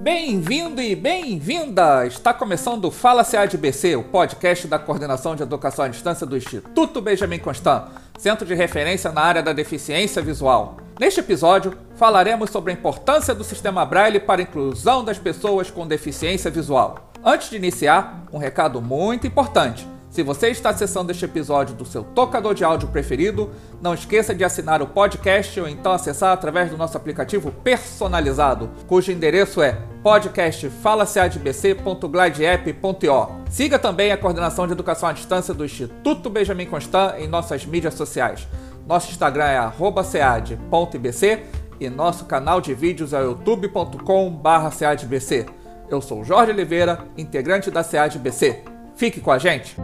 Bem-vindo e bem-vinda! Está começando o Fala CADBC, o podcast da Coordenação de Educação à Distância do Instituto Benjamin Constant, centro de referência na área da deficiência visual. Neste episódio, falaremos sobre a importância do sistema Braille para a inclusão das pessoas com deficiência visual. Antes de iniciar, um recado muito importante. Se você está acessando este episódio do seu tocador de áudio preferido, não esqueça de assinar o podcast ou então acessar através do nosso aplicativo personalizado, cujo endereço é podcastfalaceadbc.glideapp.io. Siga também a coordenação de educação à distância do Instituto Benjamin Constant em nossas mídias sociais. Nosso Instagram é @sead.ibc e nosso canal de vídeos é youtube.com/seadbc. Eu sou Jorge Oliveira, integrante da SEADBC. Fique com a gente!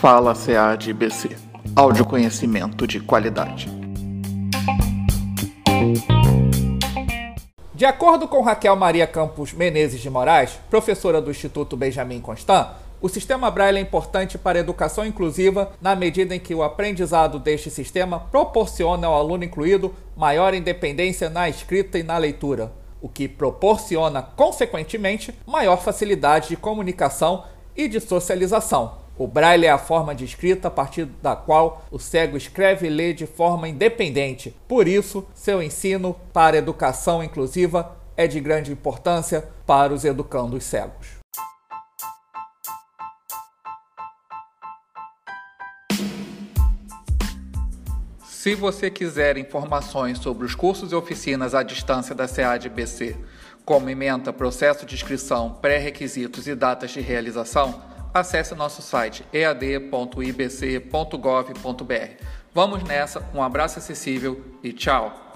Fala SEAD-BC. Áudio conhecimento de qualidade. De acordo com Raquel Maria Campos Menezes de Moraes, professora do Instituto Benjamin Constant, o sistema Braille é importante para a educação inclusiva na medida em que o aprendizado deste sistema proporciona ao aluno incluído maior independência na escrita e na leitura, o que proporciona, consequentemente, maior facilidade de comunicação e de socialização. O braille é a forma de escrita a partir da qual o cego escreve e lê de forma independente. Por isso, seu ensino para educação inclusiva é de grande importância para os educandos cegos. Se você quiser informações sobre os cursos e oficinas à distância da SEAD-BC, como ementa, processo de inscrição, pré-requisitos e datas de realização, acesse nosso site ead.ibc.gov.br. Vamos nessa, um abraço acessível e tchau!